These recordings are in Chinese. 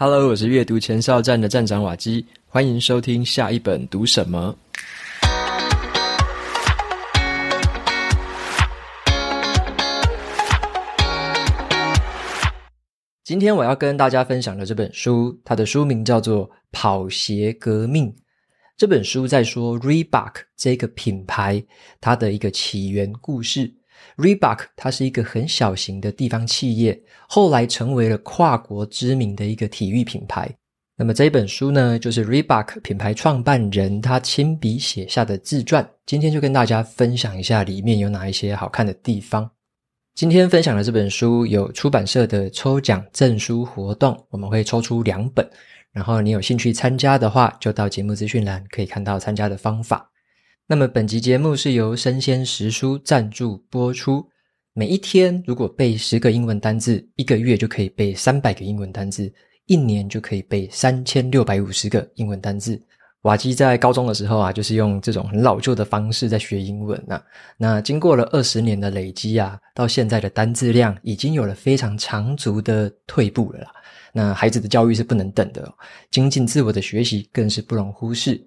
Hello，我是阅读前哨站的站长瓦基，欢迎收听下一本读什么。今天我要跟大家分享的这本书，它的书名叫做《跑鞋革命》。这本书在说 Reebok 这个品牌它的一个起源故事。Reebok 它是一个很小型的地方企业，后来成为了跨国知名的一个体育品牌。那么这本书呢，就是 Reebok 品牌创办人他亲笔写下的自传。今天就跟大家分享一下里面有哪一些好看的地方。今天分享的这本书有出版社的抽奖赠书活动，我们会抽出两本。然后你有兴趣参加的话，就到节目资讯栏可以看到参加的方法。那么本集节目是由生鲜时书赞助播出。每一天如果背十个英文单字，一个月就可以背三百个英文单字，一年就可以背三千六百五十个英文单字。瓦基在高中的时候啊，就是用这种很老旧的方式在学英文啊。那经过了二十年的累积啊，到现在的单字量已经有了非常长足的退步了啦。那孩子的教育是不能等的，精进自我的学习更是不容忽视。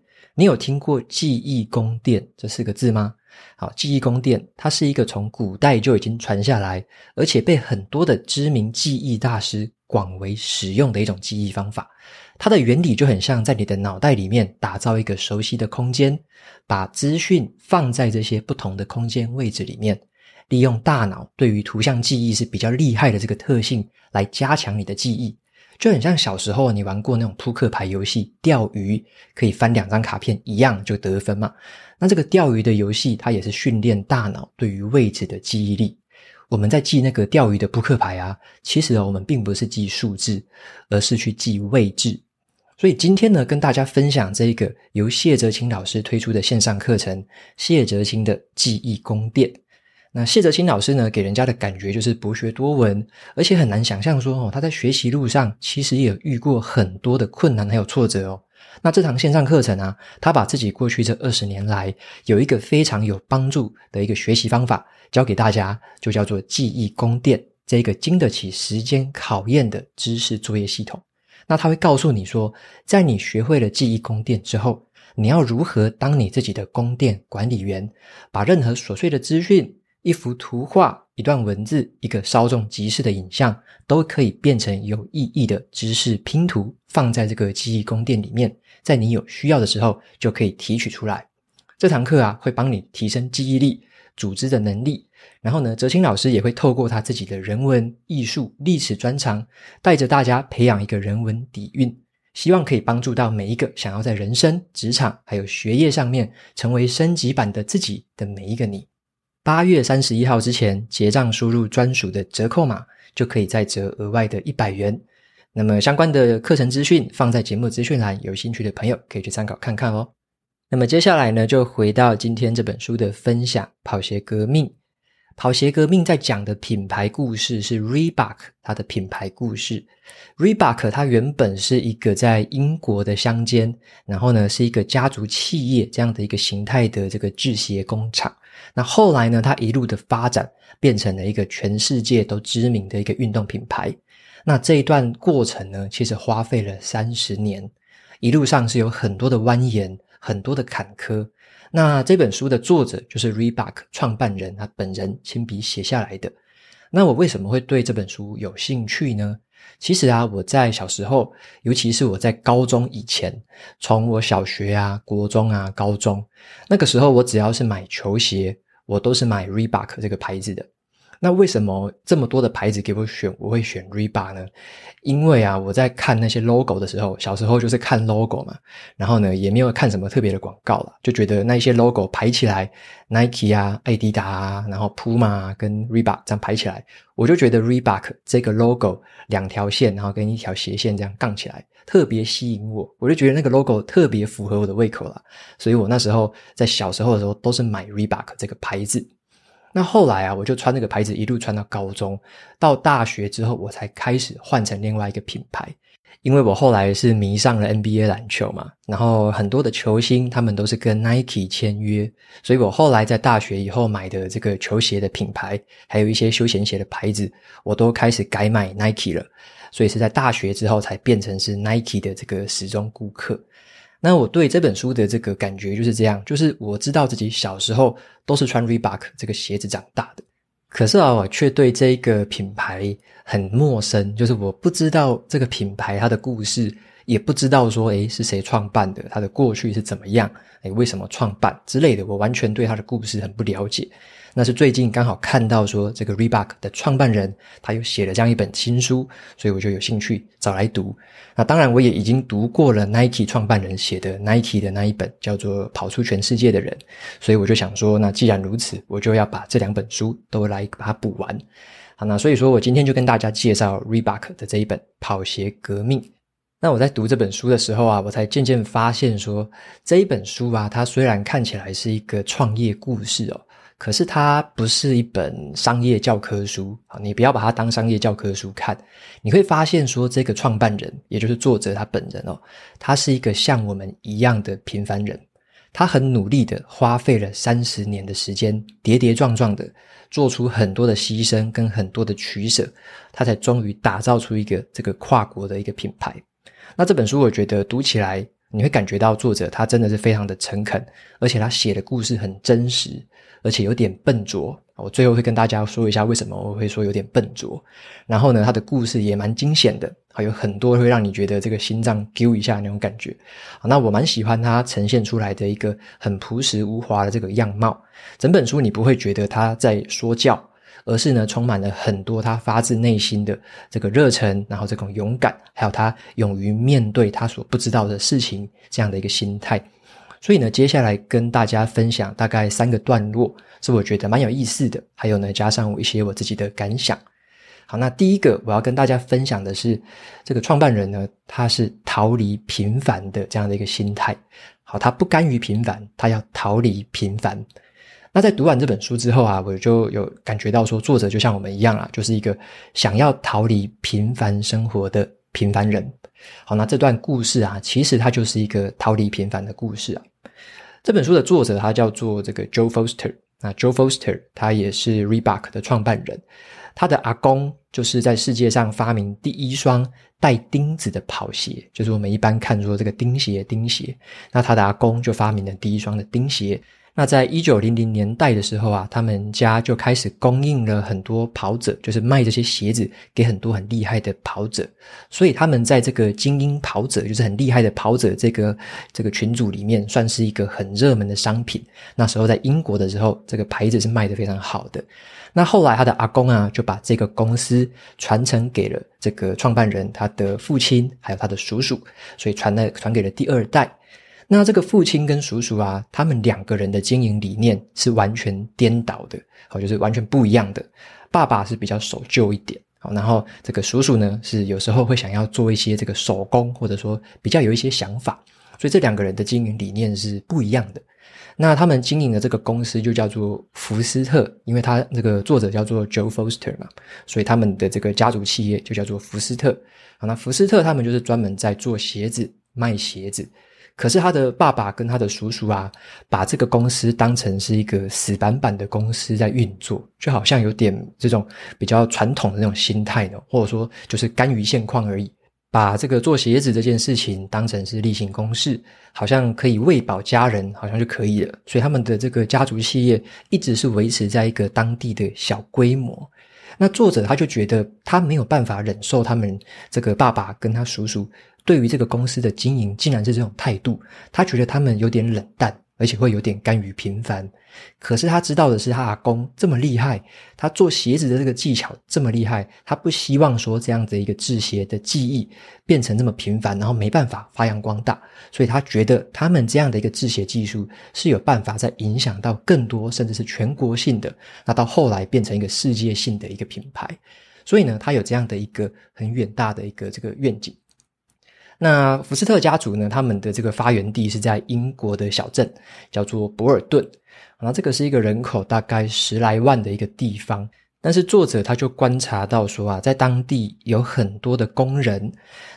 你有听过记忆宫殿这四个字吗？好，记忆宫殿它是一个从古代就已经传下来，而且被很多的知名记忆大师广为使用的一种记忆方法。它的原理就很像在你的脑袋里面打造一个熟悉的空间，把资讯放在这些不同的空间位置里面，利用大脑对于图像记忆是比较厉害的这个特性来加强你的记忆。就很像小时候你玩过那种扑克牌游戏，钓鱼可以翻两张卡片一样就得分嘛。那这个钓鱼的游戏，它也是训练大脑对于位置的记忆力。我们在记那个钓鱼的扑克牌啊，其实我们并不是记数字，而是去记位置。所以今天呢，跟大家分享这个由谢哲青老师推出的线上课程——谢哲青的记忆宫殿。那谢哲清老师呢，给人家的感觉就是博学多闻，而且很难想象说哦，他在学习路上其实也遇过很多的困难还有挫折哦。那这堂线上课程啊，他把自己过去这二十年来有一个非常有帮助的一个学习方法教给大家，就叫做记忆宫殿，这个经得起时间考验的知识作业系统。那他会告诉你说，在你学会了记忆宫殿之后，你要如何当你自己的宫殿管理员，把任何琐碎的资讯。一幅图画、一段文字、一个稍纵即逝的影像，都可以变成有意义的知识拼图，放在这个记忆宫殿里面，在你有需要的时候就可以提取出来。这堂课啊，会帮你提升记忆力、组织的能力。然后呢，哲青老师也会透过他自己的人文、艺术、历史专长，带着大家培养一个人文底蕴，希望可以帮助到每一个想要在人生、职场还有学业上面成为升级版的自己的每一个你。八月三十一号之前结账，输入专属的折扣码，就可以再折额外的一百元。那么相关的课程资讯放在节目资讯栏，有兴趣的朋友可以去参考看看哦。那么接下来呢，就回到今天这本书的分享，《跑鞋革命》。《跑鞋革命》在讲的品牌故事是 Reebok 它的品牌故事。Reebok 它原本是一个在英国的乡间，然后呢是一个家族企业这样的一个形态的这个制鞋工厂。那后来呢，它一路的发展，变成了一个全世界都知名的一个运动品牌。那这一段过程呢，其实花费了三十年，一路上是有很多的蜿蜒，很多的坎坷。那这本书的作者就是 Reebok 创办人，他本人亲笔写下来的。那我为什么会对这本书有兴趣呢？其实啊，我在小时候，尤其是我在高中以前，从我小学啊、国中啊、高中，那个时候我只要是买球鞋，我都是买 Reebok 这个牌子的。那为什么这么多的牌子给我选，我会选 Reebok 呢？因为啊，我在看那些 logo 的时候，小时候就是看 logo 嘛，然后呢，也没有看什么特别的广告啦，就觉得那一些 logo 排起来，Nike 啊、爱迪达啊，然后 Puma 跟 Reebok 这样排起来，我就觉得 Reebok 这个 logo 两条线，然后跟一条斜线这样杠起来，特别吸引我，我就觉得那个 logo 特别符合我的胃口啦，所以我那时候在小时候的时候都是买 Reebok 这个牌子。那后来啊，我就穿那个牌子一路穿到高中，到大学之后，我才开始换成另外一个品牌。因为我后来是迷上了 NBA 篮球嘛，然后很多的球星他们都是跟 Nike 签约，所以我后来在大学以后买的这个球鞋的品牌，还有一些休闲鞋的牌子，我都开始改买 Nike 了。所以是在大学之后才变成是 Nike 的这个死忠顾客。那我对这本书的这个感觉就是这样，就是我知道自己小时候都是穿 Reebok 这个鞋子长大的。可是啊，我却对这个品牌很陌生，就是我不知道这个品牌它的故事，也不知道说，诶，是谁创办的，他的过去是怎么样，诶，为什么创办之类的，我完全对他的故事很不了解。那是最近刚好看到说，这个 Reebok 的创办人他又写了这样一本新书，所以我就有兴趣找来读。那当然，我也已经读过了 Nike 创办人写的 Nike 的那一本叫做《跑出全世界的人》，所以我就想说，那既然如此，我就要把这两本书都来把它补完。好，那所以说我今天就跟大家介绍 Reebok 的这一本《跑鞋革命》。那我在读这本书的时候啊，我才渐渐发现说，这一本书啊，它虽然看起来是一个创业故事哦。可是它不是一本商业教科书啊，你不要把它当商业教科书看。你会发现说，这个创办人，也就是作者他本人哦，他是一个像我们一样的平凡人。他很努力的花费了三十年的时间，跌跌撞撞的做出很多的牺牲跟很多的取舍，他才终于打造出一个这个跨国的一个品牌。那这本书我觉得读起来，你会感觉到作者他真的是非常的诚恳，而且他写的故事很真实。而且有点笨拙，我最后会跟大家说一下为什么我会说有点笨拙。然后呢，他的故事也蛮惊险的，还有很多会让你觉得这个心脏揪一下那种感觉。那我蛮喜欢他呈现出来的一个很朴实无华的这个样貌。整本书你不会觉得他在说教，而是呢充满了很多他发自内心的这个热忱，然后这种勇敢，还有他勇于面对他所不知道的事情这样的一个心态。所以呢，接下来跟大家分享大概三个段落，是我觉得蛮有意思的。还有呢，加上我一些我自己的感想。好，那第一个我要跟大家分享的是，这个创办人呢，他是逃离平凡的这样的一个心态。好，他不甘于平凡，他要逃离平凡。那在读完这本书之后啊，我就有感觉到说，作者就像我们一样啊，就是一个想要逃离平凡生活的平凡人。好，那这段故事啊，其实它就是一个逃离平凡的故事啊。这本书的作者他叫做这个 Joe Foster，那 Joe Foster 他也是 Reebok 的创办人，他的阿公就是在世界上发明第一双带钉子的跑鞋，就是我们一般看说这个钉鞋，钉鞋，那他的阿公就发明了第一双的钉鞋。那在一九零零年代的时候啊，他们家就开始供应了很多跑者，就是卖这些鞋子给很多很厉害的跑者。所以他们在这个精英跑者，就是很厉害的跑者这个这个群组里面，算是一个很热门的商品。那时候在英国的时候，这个牌子是卖得非常好的。那后来他的阿公啊，就把这个公司传承给了这个创办人他的父亲，还有他的叔叔，所以传了传给了第二代。那这个父亲跟叔叔啊，他们两个人的经营理念是完全颠倒的，好，就是完全不一样的。爸爸是比较守旧一点，好，然后这个叔叔呢，是有时候会想要做一些这个手工，或者说比较有一些想法，所以这两个人的经营理念是不一样的。那他们经营的这个公司就叫做福斯特，因为他这个作者叫做 Joe Foster 嘛，所以他们的这个家族企业就叫做福斯特。好，那福斯特他们就是专门在做鞋子，卖鞋子。可是他的爸爸跟他的叔叔啊，把这个公司当成是一个死板板的公司在运作，就好像有点这种比较传统的那种心态呢，或者说就是甘于现况而已，把这个做鞋子这件事情当成是例行公事，好像可以喂饱家人，好像就可以了。所以他们的这个家族企业一直是维持在一个当地的小规模。那作者他就觉得他没有办法忍受他们这个爸爸跟他叔叔。对于这个公司的经营，竟然是这种态度，他觉得他们有点冷淡，而且会有点甘于平凡。可是他知道的是，他阿公这么厉害，他做鞋子的这个技巧这么厉害，他不希望说这样的一个制鞋的技艺变成这么平凡，然后没办法发扬光大。所以他觉得他们这样的一个制鞋技术是有办法在影响到更多，甚至是全国性的，那到后来变成一个世界性的一个品牌。所以呢，他有这样的一个很远大的一个这个愿景。那福斯特家族呢，他们的这个发源地是在英国的小镇，叫做博尔顿。然后这个是一个人口大概十来万的一个地方。但是作者他就观察到说啊，在当地有很多的工人，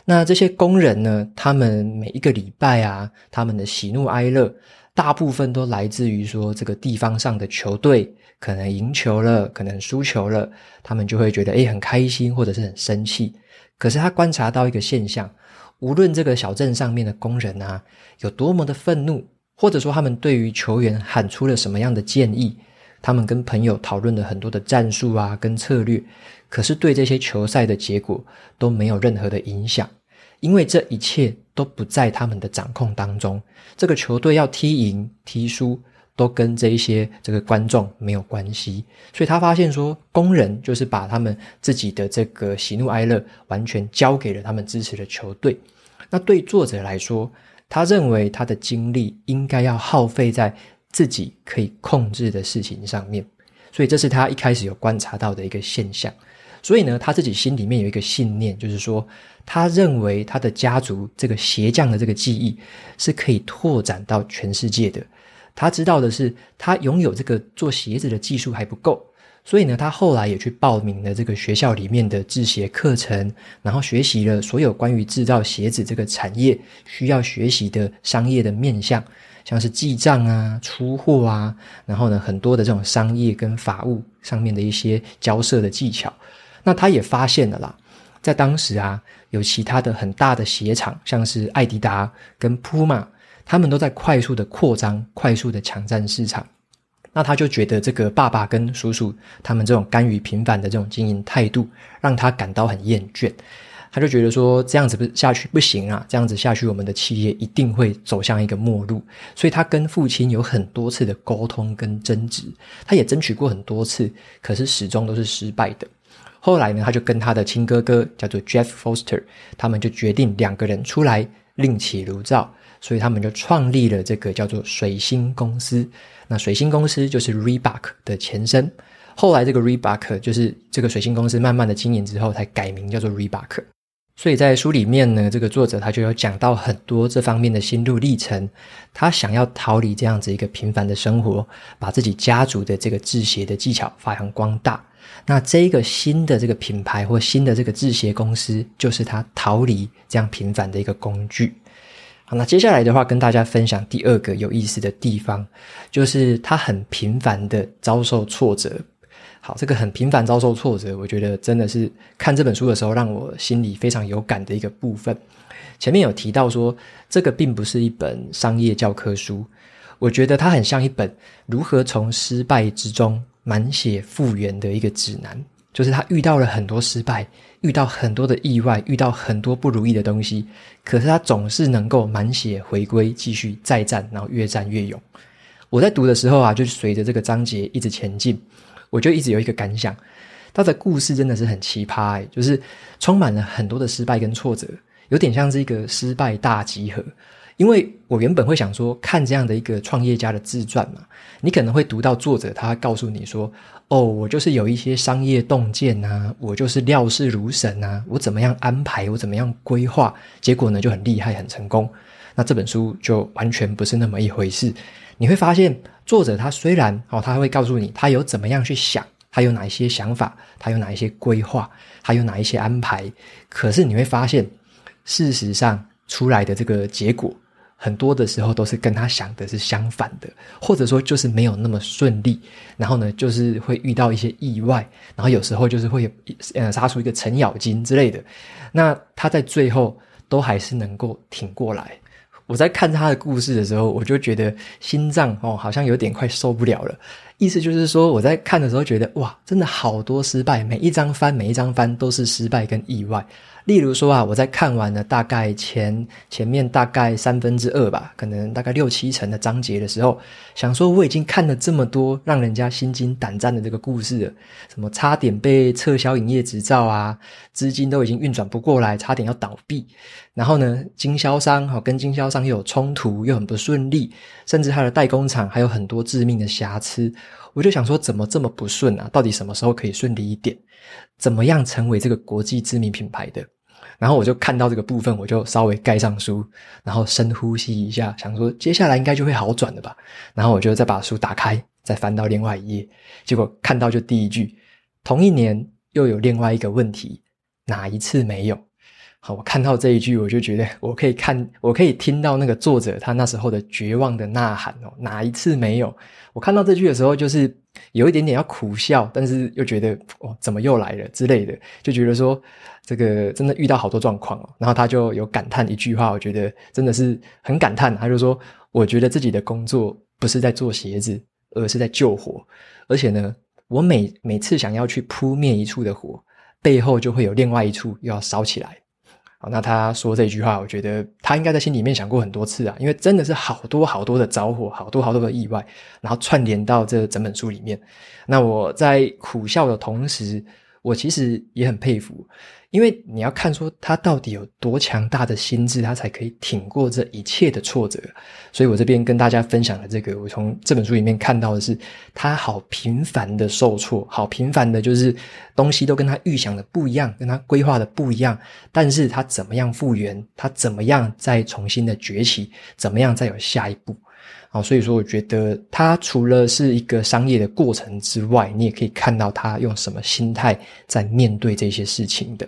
那这些工人呢，他们每一个礼拜啊，他们的喜怒哀乐，大部分都来自于说这个地方上的球队可能赢球了，可能输球了，他们就会觉得诶很开心或者是很生气。可是他观察到一个现象，无论这个小镇上面的工人啊有多么的愤怒，或者说他们对于球员喊出了什么样的建议。他们跟朋友讨论了很多的战术啊，跟策略，可是对这些球赛的结果都没有任何的影响，因为这一切都不在他们的掌控当中。这个球队要踢赢、踢输，都跟这一些这个观众没有关系。所以他发现说，工人就是把他们自己的这个喜怒哀乐完全交给了他们支持的球队。那对作者来说，他认为他的精力应该要耗费在。自己可以控制的事情上面，所以这是他一开始有观察到的一个现象。所以呢，他自己心里面有一个信念，就是说，他认为他的家族这个鞋匠的这个技艺是可以拓展到全世界的。他知道的是，他拥有这个做鞋子的技术还不够，所以呢，他后来也去报名了这个学校里面的制鞋课程，然后学习了所有关于制造鞋子这个产业需要学习的商业的面向。像是记账啊、出货啊，然后呢，很多的这种商业跟法务上面的一些交涉的技巧。那他也发现了啦，在当时啊，有其他的很大的鞋厂，像是艾迪达跟普马，他们都在快速的扩张、快速的抢占市场。那他就觉得这个爸爸跟叔叔他们这种甘于平凡的这种经营态度，让他感到很厌倦。他就觉得说，这样子不下去不行啊，这样子下去我们的企业一定会走向一个末路。所以他跟父亲有很多次的沟通跟争执，他也争取过很多次，可是始终都是失败的。后来呢，他就跟他的亲哥哥叫做 Jeff Foster，他们就决定两个人出来另起炉灶，所以他们就创立了这个叫做水星公司。那水星公司就是 Reebok 的前身。后来这个 Reebok 就是这个水星公司慢慢的经营之后，才改名叫做 Reebok。所以在书里面呢，这个作者他就有讲到很多这方面的心路历程。他想要逃离这样子一个平凡的生活，把自己家族的这个制鞋的技巧发扬光大。那这一个新的这个品牌或新的这个制鞋公司，就是他逃离这样平凡的一个工具。好，那接下来的话，跟大家分享第二个有意思的地方，就是他很频繁的遭受挫折。好，这个很频繁遭受挫折，我觉得真的是看这本书的时候让我心里非常有感的一个部分。前面有提到说，这个并不是一本商业教科书，我觉得它很像一本如何从失败之中满血复原的一个指南。就是他遇到了很多失败，遇到很多的意外，遇到很多不如意的东西，可是他总是能够满血回归，继续再战，然后越战越勇。我在读的时候啊，就随着这个章节一直前进。我就一直有一个感想，他的故事真的是很奇葩，就是充满了很多的失败跟挫折，有点像是一个失败大集合。因为我原本会想说，看这样的一个创业家的自传嘛，你可能会读到作者他告诉你说，哦，我就是有一些商业洞见啊，我就是料事如神啊，我怎么样安排，我怎么样规划，结果呢就很厉害，很成功。那这本书就完全不是那么一回事。你会发现，作者他虽然哦，他会告诉你他有怎么样去想，他有哪一些想法，他有哪一些规划，他有哪一些安排，可是你会发现，事实上出来的这个结果，很多的时候都是跟他想的是相反的，或者说就是没有那么顺利，然后呢，就是会遇到一些意外，然后有时候就是会呃杀出一个程咬金之类的，那他在最后都还是能够挺过来。我在看他的故事的时候，我就觉得心脏哦，好像有点快受不了了。意思就是说，我在看的时候觉得哇，真的好多失败，每一张翻，每一张翻都是失败跟意外。例如说啊，我在看完了大概前前面大概三分之二吧，可能大概六七成的章节的时候，想说我已经看了这么多让人家心惊胆战的这个故事了，什么差点被撤销营业执照啊，资金都已经运转不过来，差点要倒闭，然后呢，经销商哈跟经销商又有冲突，又很不顺利，甚至他的代工厂还有很多致命的瑕疵，我就想说怎么这么不顺啊？到底什么时候可以顺利一点？怎么样成为这个国际知名品牌的？然后我就看到这个部分，我就稍微盖上书，然后深呼吸一下，想说接下来应该就会好转了吧。然后我就再把书打开，再翻到另外一页，结果看到就第一句，同一年又有另外一个问题，哪一次没有？好，我看到这一句，我就觉得我可以看，我可以听到那个作者他那时候的绝望的呐喊哦，哪一次没有？我看到这句的时候，就是有一点点要苦笑，但是又觉得哦，怎么又来了之类的，就觉得说这个真的遇到好多状况哦。然后他就有感叹一句话，我觉得真的是很感叹，他就说：“我觉得自己的工作不是在做鞋子，而是在救火。而且呢，我每每次想要去扑灭一处的火，背后就会有另外一处又要烧起来。”那他说这句话，我觉得他应该在心里面想过很多次啊，因为真的是好多好多的着火，好多好多的意外，然后串联到这整本书里面。那我在苦笑的同时，我其实也很佩服。因为你要看说他到底有多强大的心智，他才可以挺过这一切的挫折。所以我这边跟大家分享的这个，我从这本书里面看到的是，他好频繁的受挫，好频繁的，就是东西都跟他预想的不一样，跟他规划的不一样。但是他怎么样复原，他怎么样再重新的崛起，怎么样再有下一步。好，所以说我觉得他除了是一个商业的过程之外，你也可以看到他用什么心态在面对这些事情的。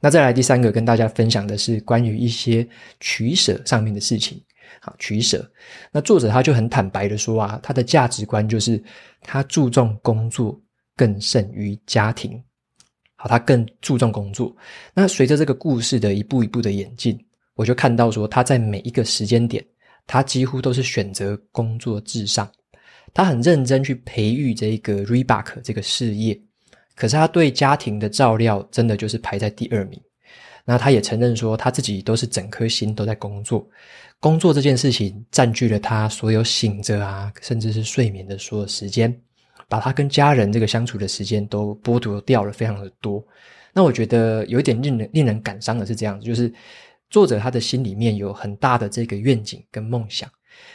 那再来第三个跟大家分享的是关于一些取舍上面的事情。好，取舍。那作者他就很坦白的说啊，他的价值观就是他注重工作更胜于家庭。好，他更注重工作。那随着这个故事的一步一步的演进，我就看到说他在每一个时间点，他几乎都是选择工作至上。他很认真去培育这个 Reebok 这个事业。可是他对家庭的照料真的就是排在第二名。那他也承认说，他自己都是整颗心都在工作，工作这件事情占据了他所有醒着啊，甚至是睡眠的所有时间，把他跟家人这个相处的时间都剥夺掉了非常的多。那我觉得有一点令人令人感伤的是这样子，就是作者他的心里面有很大的这个愿景跟梦想，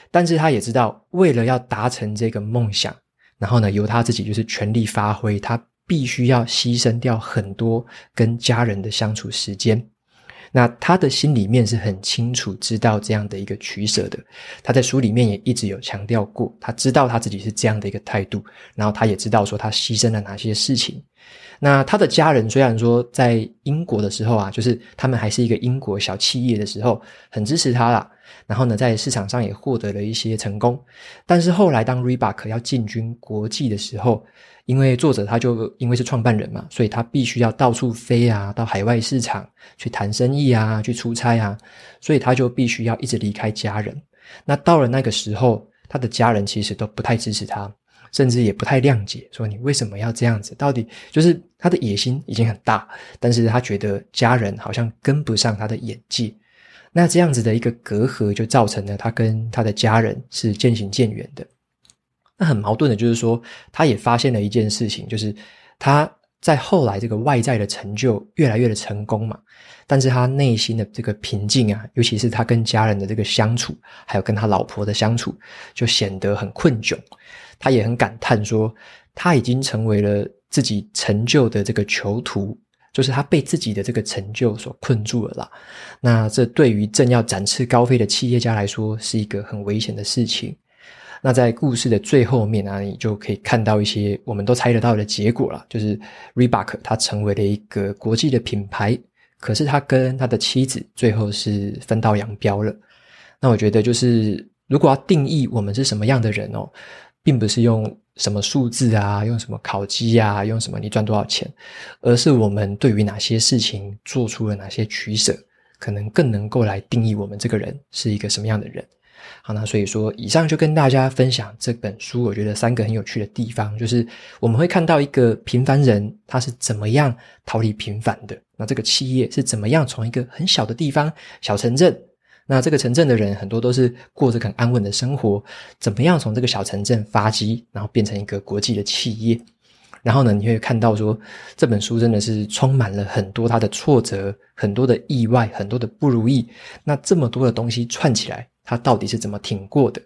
但是他也知道，为了要达成这个梦想，然后呢，由他自己就是全力发挥他。必须要牺牲掉很多跟家人的相处时间，那他的心里面是很清楚知道这样的一个取舍的。他在书里面也一直有强调过，他知道他自己是这样的一个态度，然后他也知道说他牺牲了哪些事情。那他的家人虽然说在英国的时候啊，就是他们还是一个英国小企业的时候，很支持他啦。然后呢，在市场上也获得了一些成功，但是后来当 Reebok 要进军国际的时候。因为作者他就因为是创办人嘛，所以他必须要到处飞啊，到海外市场去谈生意啊，去出差啊，所以他就必须要一直离开家人。那到了那个时候，他的家人其实都不太支持他，甚至也不太谅解，说你为什么要这样子？到底就是他的野心已经很大，但是他觉得家人好像跟不上他的眼界。那这样子的一个隔阂，就造成了他跟他的家人是渐行渐远的。那很矛盾的，就是说，他也发现了一件事情，就是他在后来这个外在的成就越来越的成功嘛，但是他内心的这个平静啊，尤其是他跟家人的这个相处，还有跟他老婆的相处，就显得很困窘。他也很感叹说，他已经成为了自己成就的这个囚徒，就是他被自己的这个成就所困住了啦。那这对于正要展翅高飞的企业家来说，是一个很危险的事情。那在故事的最后面啊，你就可以看到一些我们都猜得到的结果了，就是 Reebok 他成为了一个国际的品牌，可是他跟他的妻子最后是分道扬镳了。那我觉得就是如果要定义我们是什么样的人哦，并不是用什么数字啊，用什么烤鸡啊，用什么你赚多少钱，而是我们对于哪些事情做出了哪些取舍，可能更能够来定义我们这个人是一个什么样的人。好，那所以说，以上就跟大家分享这本书，我觉得三个很有趣的地方，就是我们会看到一个平凡人他是怎么样逃离平凡的，那这个企业是怎么样从一个很小的地方小城镇，那这个城镇的人很多都是过着很安稳的生活，怎么样从这个小城镇发迹，然后变成一个国际的企业，然后呢，你会看到说这本书真的是充满了很多他的挫折，很多的意外，很多的不如意，那这么多的东西串起来。他到底是怎么挺过的？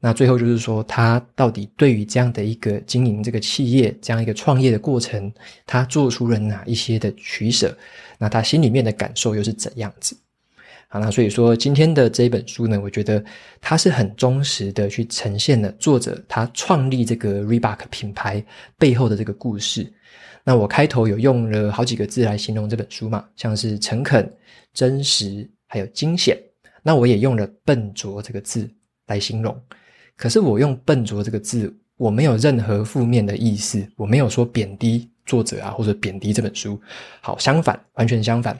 那最后就是说，他到底对于这样的一个经营这个企业、这样一个创业的过程，他做出了哪一些的取舍？那他心里面的感受又是怎样子？好，那所以说今天的这一本书呢，我觉得它是很忠实的去呈现了作者他创立这个 Reebok 品牌背后的这个故事。那我开头有用了好几个字来形容这本书嘛，像是诚恳、真实，还有惊险。那我也用了笨拙这个字来形容。可是我用笨拙这个字，我没有任何负面的意思，我没有说贬低作者啊，或者贬低这本书。好，相反，完全相反。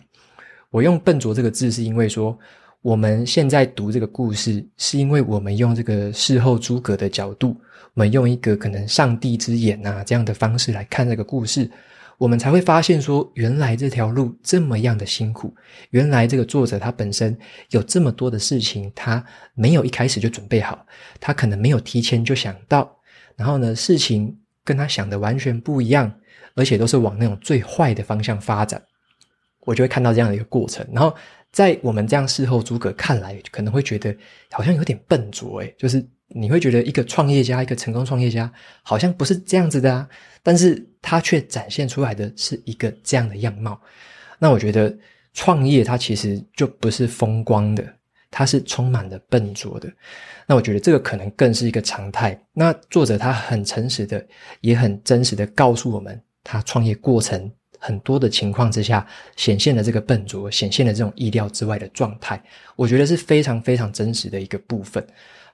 我用笨拙这个字，是因为说我们现在读这个故事，是因为我们用这个事后诸葛的角度，我们用一个可能上帝之眼啊这样的方式来看这个故事。我们才会发现说，原来这条路这么样的辛苦，原来这个作者他本身有这么多的事情，他没有一开始就准备好，他可能没有提前就想到，然后呢，事情跟他想的完全不一样，而且都是往那种最坏的方向发展，我就会看到这样的一个过程。然后在我们这样事后诸葛看来，可能会觉得好像有点笨拙，诶，就是。你会觉得一个创业家，一个成功创业家，好像不是这样子的啊，但是他却展现出来的是一个这样的样貌。那我觉得创业它其实就不是风光的，它是充满了笨拙的。那我觉得这个可能更是一个常态。那作者他很诚实的，也很真实的告诉我们，他创业过程很多的情况之下，显现了这个笨拙，显现了这种意料之外的状态。我觉得是非常非常真实的一个部分。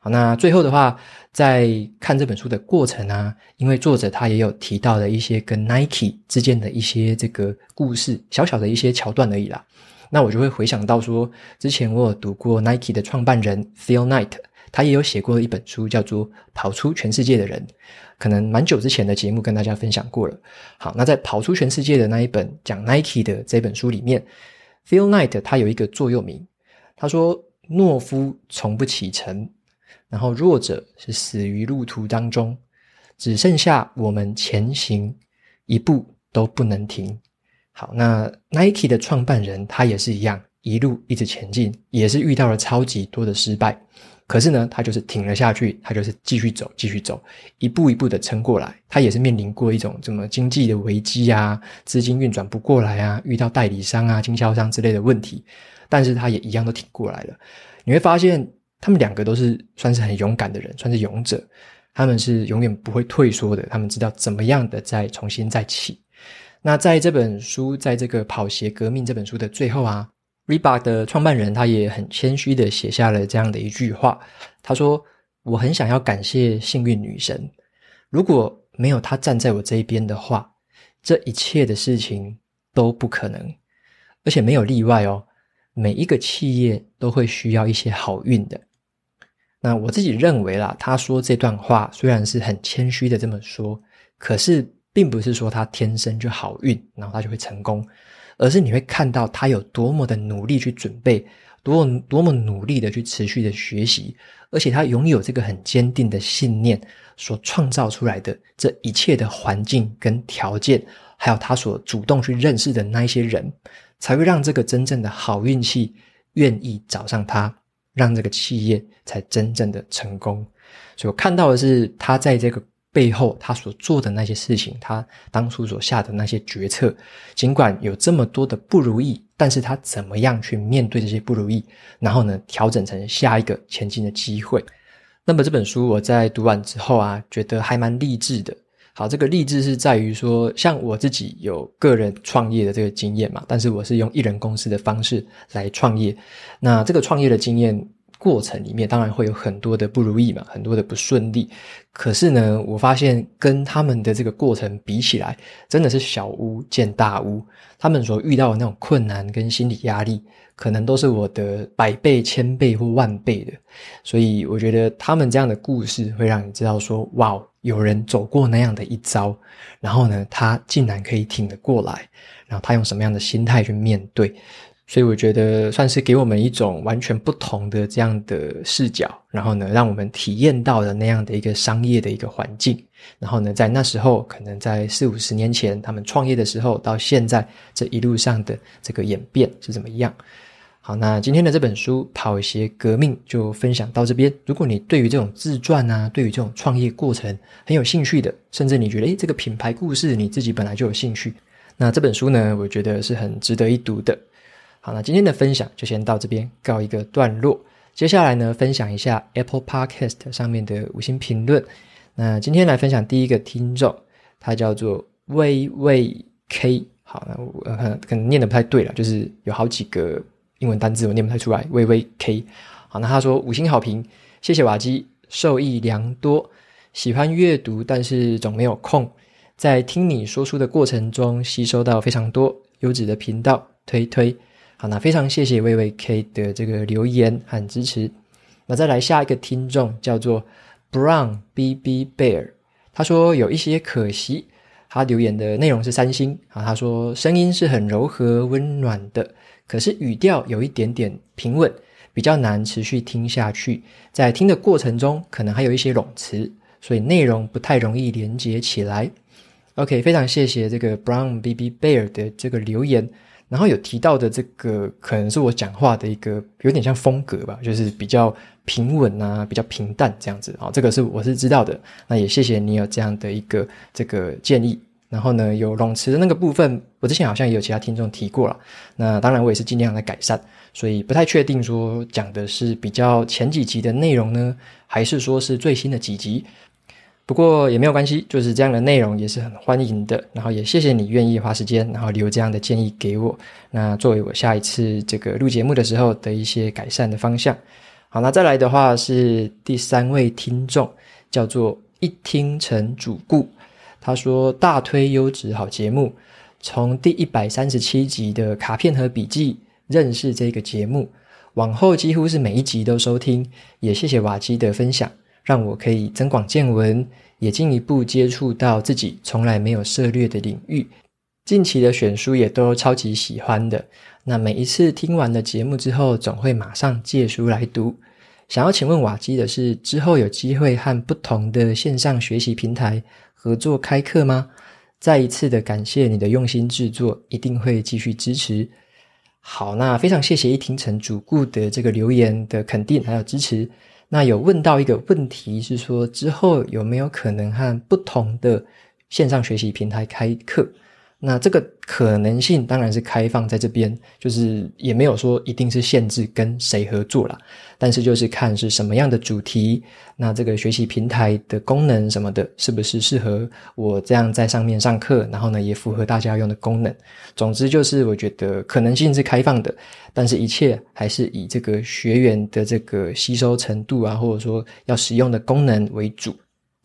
好，那最后的话，在看这本书的过程啊，因为作者他也有提到的一些跟 Nike 之间的一些这个故事，小小的一些桥段而已啦。那我就会回想到说，之前我有读过 Nike 的创办人 Phil Knight，他也有写过一本书，叫做《跑出全世界的人》，可能蛮久之前的节目跟大家分享过了。好，那在《跑出全世界的》那一本讲 Nike 的这本书里面，Phil Knight 他有一个座右铭，他说：“懦夫从不启程。”然后弱者是死于路途当中，只剩下我们前行一步都不能停。好，那 Nike 的创办人他也是一样，一路一直前进，也是遇到了超级多的失败，可是呢，他就是挺了下去，他就是继续走，继续走，一步一步的撑过来。他也是面临过一种什么经济的危机啊，资金运转不过来啊，遇到代理商啊、经销商之类的问题，但是他也一样都挺过来了。你会发现。他们两个都是算是很勇敢的人，算是勇者。他们是永远不会退缩的，他们知道怎么样的再重新再起。那在这本书，在这个《跑鞋革命》这本书的最后啊，Reebok 的创办人他也很谦虚的写下了这样的一句话，他说：“我很想要感谢幸运女神，如果没有她站在我这一边的话，这一切的事情都不可能，而且没有例外哦，每一个企业都会需要一些好运的。”那我自己认为啦，他说这段话虽然是很谦虚的这么说，可是并不是说他天生就好运，然后他就会成功，而是你会看到他有多么的努力去准备，多么多么努力的去持续的学习，而且他拥有这个很坚定的信念，所创造出来的这一切的环境跟条件，还有他所主动去认识的那一些人，才会让这个真正的好运气愿意找上他。让这个企业才真正的成功，所以我看到的是他在这个背后他所做的那些事情，他当初所下的那些决策，尽管有这么多的不如意，但是他怎么样去面对这些不如意，然后呢，调整成下一个前进的机会。那么这本书我在读完之后啊，觉得还蛮励志的。好，这个励志是在于说，像我自己有个人创业的这个经验嘛，但是我是用一人公司的方式来创业。那这个创业的经验过程里面，当然会有很多的不如意嘛，很多的不顺利。可是呢，我发现跟他们的这个过程比起来，真的是小巫见大巫。他们所遇到的那种困难跟心理压力，可能都是我的百倍、千倍或万倍的。所以，我觉得他们这样的故事会让你知道说，哇。有人走过那样的一遭，然后呢，他竟然可以挺得过来，然后他用什么样的心态去面对？所以我觉得算是给我们一种完全不同的这样的视角，然后呢，让我们体验到了那样的一个商业的一个环境，然后呢，在那时候，可能在四五十年前他们创业的时候，到现在这一路上的这个演变是怎么样？好，那今天的这本书《跑鞋革命》就分享到这边。如果你对于这种自传啊，对于这种创业过程很有兴趣的，甚至你觉得诶这个品牌故事你自己本来就有兴趣，那这本书呢，我觉得是很值得一读的。好，那今天的分享就先到这边告一个段落。接下来呢，分享一下 Apple Podcast 上面的五星评论。那今天来分享第一个听众，他叫做微微 K。好，那我可能可能念的不太对了，就是有好几个。英文单字我念不太出来，微微 K。好，那他说五星好评，谢谢瓦基，受益良多。喜欢阅读，但是总没有空。在听你说书的过程中，吸收到非常多优质的频道，推推。好，那非常谢谢微微 K 的这个留言和支持。那再来下一个听众叫做 Brown BB Bear，他说有一些可惜。他留言的内容是三星啊，他说声音是很柔和温暖的。可是语调有一点点平稳，比较难持续听下去。在听的过程中，可能还有一些冗词，所以内容不太容易连接起来。OK，非常谢谢这个 Brown BB Bear 的这个留言。然后有提到的这个，可能是我讲话的一个有点像风格吧，就是比较平稳啊，比较平淡这样子啊。这个是我是知道的。那也谢谢你有这样的一个这个建议。然后呢，有泳池的那个部分，我之前好像也有其他听众提过了。那当然，我也是尽量来改善，所以不太确定说讲的是比较前几集的内容呢，还是说是最新的几集。不过也没有关系，就是这样的内容也是很欢迎的。然后也谢谢你愿意花时间，然后留这样的建议给我。那作为我下一次这个录节目的时候的一些改善的方向。好，那再来的话是第三位听众，叫做一听成主顾。他说：“大推优质好节目，从第一百三十七集的卡片和笔记认识这个节目，往后几乎是每一集都收听。也谢谢瓦基的分享，让我可以增广见闻，也进一步接触到自己从来没有涉猎的领域。近期的选书也都超级喜欢的。那每一次听完了节目之后，总会马上借书来读。想要请问瓦基的是，之后有机会和不同的线上学习平台。”合作开课吗？再一次的感谢你的用心制作，一定会继续支持。好，那非常谢谢一听成主顾的这个留言的肯定还有支持。那有问到一个问题是说，之后有没有可能和不同的线上学习平台开课？那这个可能性当然是开放在这边，就是也没有说一定是限制跟谁合作啦，但是就是看是什么样的主题，那这个学习平台的功能什么的，是不是适合我这样在上面上课，然后呢也符合大家用的功能。总之就是我觉得可能性是开放的，但是一切还是以这个学员的这个吸收程度啊，或者说要使用的功能为主。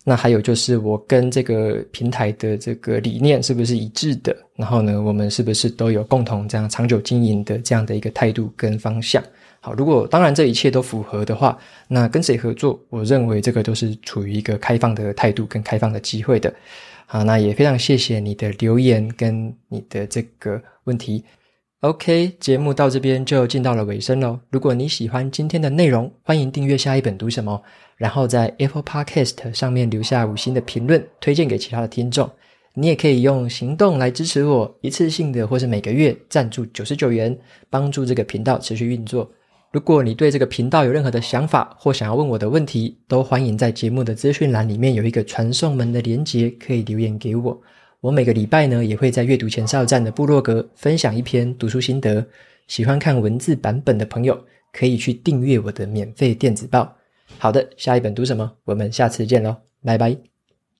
那还有就是，我跟这个平台的这个理念是不是一致的？然后呢，我们是不是都有共同这样长久经营的这样的一个态度跟方向？好，如果当然这一切都符合的话，那跟谁合作？我认为这个都是处于一个开放的态度跟开放的机会的。好，那也非常谢谢你的留言跟你的这个问题。OK，节目到这边就进到了尾声喽。如果你喜欢今天的内容，欢迎订阅下一本读什么，然后在 Apple Podcast 上面留下五星的评论，推荐给其他的听众。你也可以用行动来支持我，一次性的或是每个月赞助九十九元，帮助这个频道持续运作。如果你对这个频道有任何的想法或想要问我的问题，都欢迎在节目的资讯栏里面有一个传送门的连接，可以留言给我。我每个礼拜呢，也会在阅读前哨站的部落格分享一篇读书心得。喜欢看文字版本的朋友，可以去订阅我的免费电子报。好的，下一本读什么？我们下次见喽，拜拜。